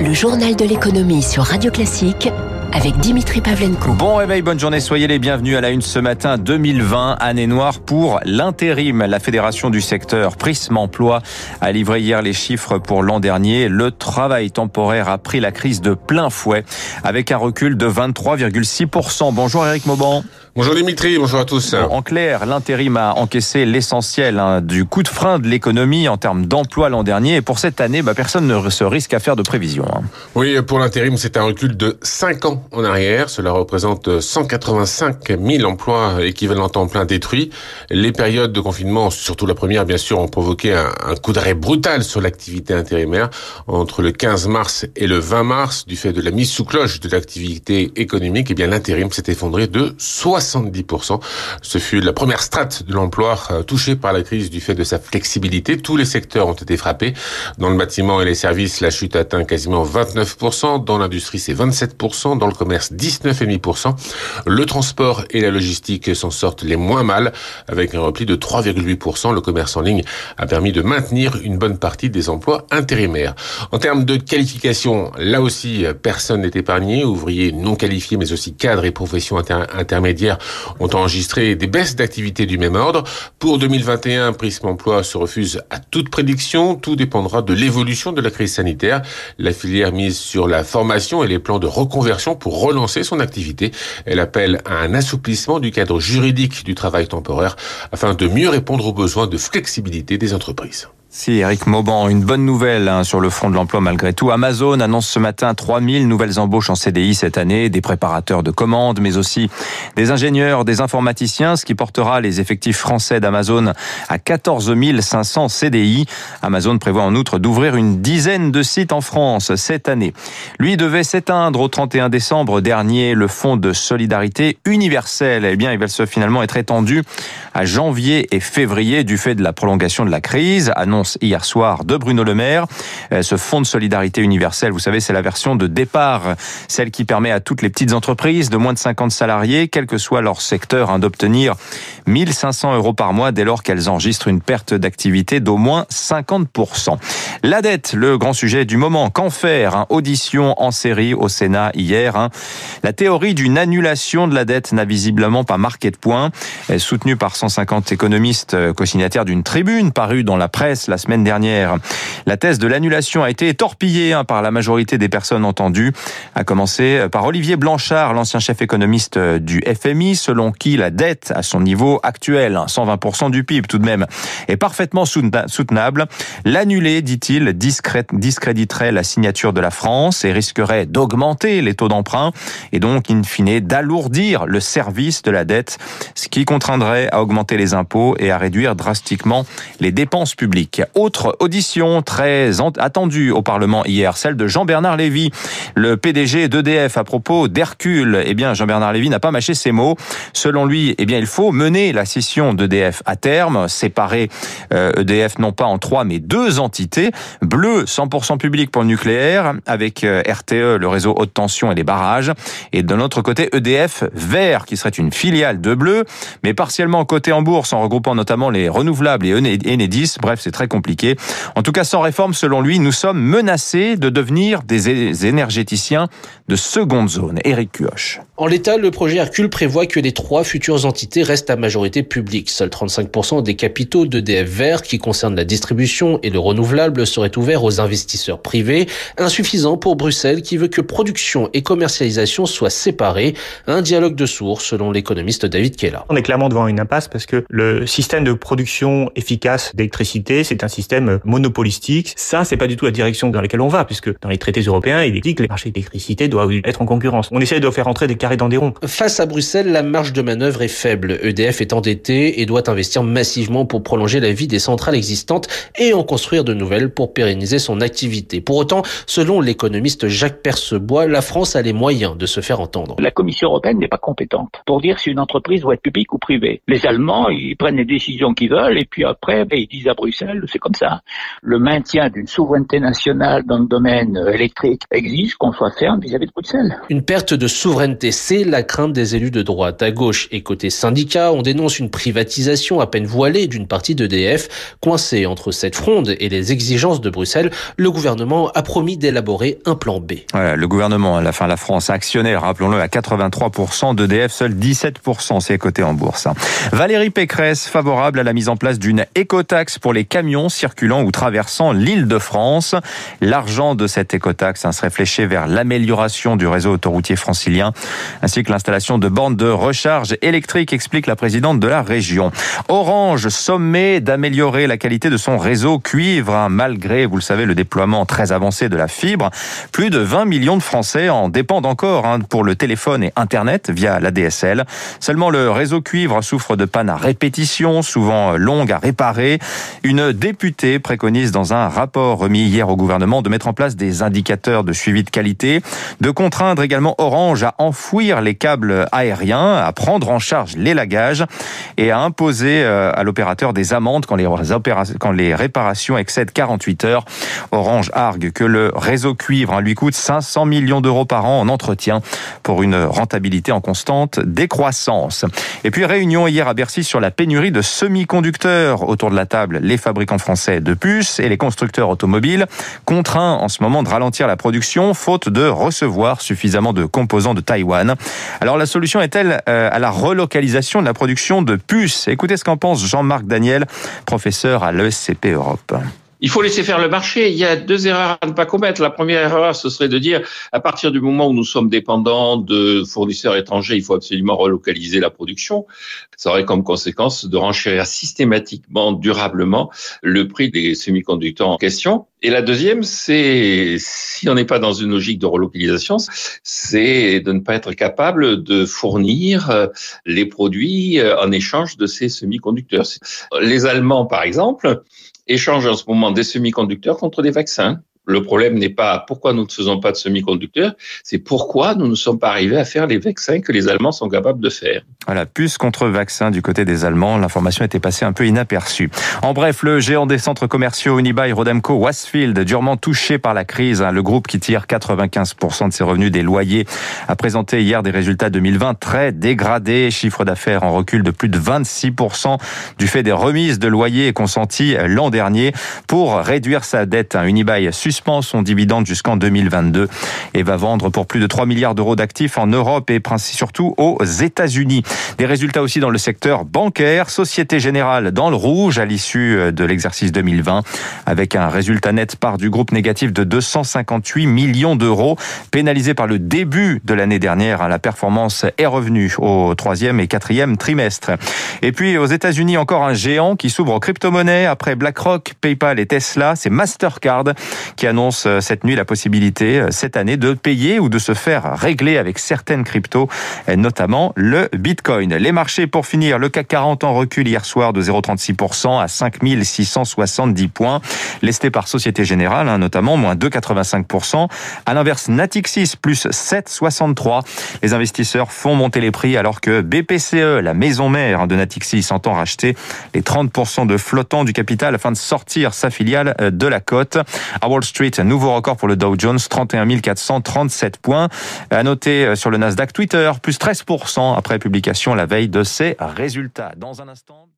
Le journal de l'économie sur Radio Classique avec Dimitri Pavlenko. Bon réveil, bonne journée, soyez les bienvenus à la une ce matin 2020, année noire pour l'intérim. La fédération du secteur Prisme Emploi a livré hier les chiffres pour l'an dernier. Le travail temporaire a pris la crise de plein fouet avec un recul de 23,6%. Bonjour Eric Mauban. Bonjour Dimitri, bonjour à tous. En clair, l'intérim a encaissé l'essentiel hein, du coup de frein de l'économie en termes d'emploi l'an dernier. Et pour cette année, bah, personne ne se risque à faire de prévisions. Hein. Oui, pour l'intérim, c'est un recul de 5 ans en arrière. Cela représente 185 000 emplois équivalents temps plein détruits. Les périodes de confinement, surtout la première, bien sûr, ont provoqué un, un coup d'arrêt brutal sur l'activité intérimaire entre le 15 mars et le 20 mars du fait de la mise sous cloche de l'activité économique. Et eh bien, l'intérim s'est effondré de 60 70%. Ce fut la première strate de l'emploi euh, touchée par la crise du fait de sa flexibilité. Tous les secteurs ont été frappés. Dans le bâtiment et les services, la chute atteint quasiment 29%. Dans l'industrie, c'est 27%. Dans le commerce, 19,5%. Le transport et la logistique s'en sortent les moins mal, avec un repli de 3,8%. Le commerce en ligne a permis de maintenir une bonne partie des emplois intérimaires. En termes de qualification, là aussi, personne n'est épargné. Ouvriers non qualifiés, mais aussi cadres et professions intermédiaires ont enregistré des baisses d'activité du même ordre. Pour 2021, Prisme Emploi se refuse à toute prédiction. Tout dépendra de l'évolution de la crise sanitaire. La filière mise sur la formation et les plans de reconversion pour relancer son activité. Elle appelle à un assouplissement du cadre juridique du travail temporaire afin de mieux répondre aux besoins de flexibilité des entreprises. Si, Eric Mauban, une bonne nouvelle hein, sur le front de l'emploi malgré tout. Amazon annonce ce matin 3000 nouvelles embauches en CDI cette année, des préparateurs de commandes, mais aussi des ingénieurs, des informaticiens, ce qui portera les effectifs français d'Amazon à 14 500 CDI. Amazon prévoit en outre d'ouvrir une dizaine de sites en France cette année. Lui devait s'éteindre au 31 décembre dernier. Le fonds de solidarité universelle, eh bien, il va se finalement être étendu à janvier et février du fait de la prolongation de la crise hier soir de Bruno Le Maire. Euh, ce fonds de solidarité universelle, vous savez, c'est la version de départ, celle qui permet à toutes les petites entreprises de moins de 50 salariés, quel que soit leur secteur, hein, d'obtenir 1500 euros par mois dès lors qu'elles enregistrent une perte d'activité d'au moins 50%. La dette, le grand sujet du moment. Qu'en faire hein? Audition en série au Sénat hier. Hein. La théorie d'une annulation de la dette n'a visiblement pas marqué de point. Soutenue par 150 économistes euh, co-signataires d'une tribune parue dans la presse la semaine dernière. La thèse de l'annulation a été torpillée hein, par la majorité des personnes entendues, à commencer par Olivier Blanchard, l'ancien chef économiste euh, du FMI, selon qui la dette à son niveau actuel, 120% hein, du PIB tout de même, est parfaitement soutenable. L'annuler, dit-il, discréditerait la signature de la France et risquerait d'augmenter les taux d'emprunt et donc, in fine, d'alourdir le service de la dette, ce qui contraindrait à augmenter les impôts et à réduire drastiquement les dépenses publiques. Autre audition très attendue au Parlement hier, celle de Jean-Bernard Lévy, le PDG d'EDF à propos d'Hercule. Eh bien, Jean-Bernard Lévy n'a pas mâché ses mots. Selon lui, eh bien, il faut mener la scission d'EDF à terme, séparer EDF euh, e non pas en trois mais deux entités. Bleu, 100% public pour le nucléaire, avec euh, RTE, le réseau haute tension et les barrages. Et de l'autre côté, EDF vert, qui serait une filiale de Bleu, mais partiellement coté en bourse en regroupant notamment les renouvelables et Enedis. Bref, c'est très compliqué. En tout cas, sans réforme, selon lui, nous sommes menacés de devenir des énergéticiens de seconde zone. Éric Cuoche. En l'état, le projet Hercule prévoit que les trois futures entités restent à majorité publique. Seuls 35% des capitaux d'EDF Vert, qui concernent la distribution et le renouvelable, seraient ouverts aux investisseurs privés, insuffisant pour Bruxelles qui veut que production et commercialisation soient séparées. Un dialogue de sourds, selon l'économiste David Kella. On est clairement devant une impasse parce que le système de production efficace d'électricité, c'est un système monopolistique. Ça, c'est pas du tout la direction dans laquelle on va, puisque dans les traités européens, il est dit que les marchés d'électricité doivent être en concurrence. On essaie de faire entrer des dans des ronds. Face à Bruxelles, la marge de manœuvre est faible. EDF est endetté et doit investir massivement pour prolonger la vie des centrales existantes et en construire de nouvelles pour pérenniser son activité. Pour autant, selon l'économiste Jacques Percebois, la France a les moyens de se faire entendre. La Commission européenne n'est pas compétente pour dire si une entreprise doit être publique ou privée. Les Allemands, ils prennent les décisions qu'ils veulent et puis après, ils disent à Bruxelles c'est comme ça. Le maintien d'une souveraineté nationale dans le domaine électrique exige qu'on soit ferme vis-à-vis de Bruxelles. Une perte de souveraineté, c'est la crainte des élus de droite. À gauche et côté syndicat, on dénonce une privatisation à peine voilée d'une partie d'EDF. Coincé entre cette fronde et les exigences de Bruxelles, le gouvernement a promis d'élaborer un plan B. Voilà, le gouvernement, à la fin, la France, actionnaire, rappelons-le, à 83% d'EDF, seul 17% c'est coté en bourse. Valérie Pécresse, favorable à la mise en place d'une écotaxe pour les camions circulant ou traversant l'île de France. L'argent de cette écotaxe hein, serait vers l'amélioration du réseau autoroutier francilien, ainsi que l'installation de bornes de recharge électrique, explique la présidente de la région. Orange sommet d'améliorer la qualité de son réseau cuivre, hein, malgré, vous le savez, le déploiement très avancé de la fibre. Plus de 20 millions de Français en dépendent encore hein, pour le téléphone et Internet via la DSL. Seulement le réseau cuivre souffre de pannes à répétition, souvent longues à réparer. Une députée préconise dans un rapport remis hier au gouvernement de mettre en place des indicateurs de suivi de qualité, de contraindre également Orange à enfouir les câbles aériens, à prendre en charge les lagages et à imposer euh, à l'opérateur des amendes quand les, quand les réparations excèdent 48 heures. Orange argue que le réseau cuivre hein, lui coûte 500 millions d'euros par an en entretien pour une rentabilité en constante décroissance. Et puis réunion hier à Bercy sur la pénurie de semi-conducteurs. Autour de la table, les fabricants français de puces et les constructeurs automobiles contraints en ce moment de ralentir la production faute de recevoir suffisamment de composants de Taïwan. Alors la solution est-elle euh, à la relocalisation de la production de puces? Écoutez ce qu'en pense Jean-Marc Daniel, professeur à l'ESCP Europe. Il faut laisser faire le marché. Il y a deux erreurs à ne pas commettre. La première erreur, ce serait de dire, à partir du moment où nous sommes dépendants de fournisseurs étrangers, il faut absolument relocaliser la production. Ça aurait comme conséquence de renchérir systématiquement, durablement, le prix des semi-conducteurs en question. Et la deuxième, c'est, si on n'est pas dans une logique de relocalisation, c'est de ne pas être capable de fournir euh, les produits euh, en échange de ces semi-conducteurs. Les Allemands, par exemple, échangent en ce moment des semi-conducteurs contre des vaccins. Le problème n'est pas pourquoi nous ne faisons pas de semi-conducteurs, c'est pourquoi nous ne sommes pas arrivés à faire les vaccins que les Allemands sont capables de faire. Voilà, puce contre vaccin du côté des Allemands, l'information était passée un peu inaperçue. En bref, le géant des centres commerciaux Unibail Rodamco Westfield, durement touché par la crise, hein, le groupe qui tire 95% de ses revenus des loyers, a présenté hier des résultats 2020 très dégradés, chiffre d'affaires en recul de plus de 26% du fait des remises de loyers consenties l'an dernier pour réduire sa dette. Unibail suspend son dividende jusqu'en 2022 et va vendre pour plus de 3 milliards d'euros d'actifs en Europe et surtout aux États-Unis. Des résultats aussi dans le secteur bancaire. Société Générale dans le rouge à l'issue de l'exercice 2020 avec un résultat net part du groupe négatif de 258 millions d'euros. Pénalisé par le début de l'année dernière, la performance est revenue au troisième et quatrième trimestre. Et puis aux États-Unis, encore un géant qui s'ouvre aux crypto-monnaies après BlackRock, PayPal et Tesla. C'est Mastercard qui annonce euh, cette nuit la possibilité euh, cette année de payer ou de se faire régler avec certaines cryptos, notamment le Bitcoin. Les marchés pour finir, le CAC 40 en recul hier soir de 0,36% à 5670 points, lesté par Société Générale hein, notamment, moins 2,85%. À l'inverse, Natixis plus 7,63. Les investisseurs font monter les prix alors que BPCE, la maison mère de Natixis, entend racheter les 30% de flottant du capital afin de sortir sa filiale euh, de la cote. À Wall Street, un nouveau record pour le Dow Jones, 31 437 points. À noter euh, sur le Nasdaq Twitter, plus 13% après publication la veille de ses résultats. Dans un instant.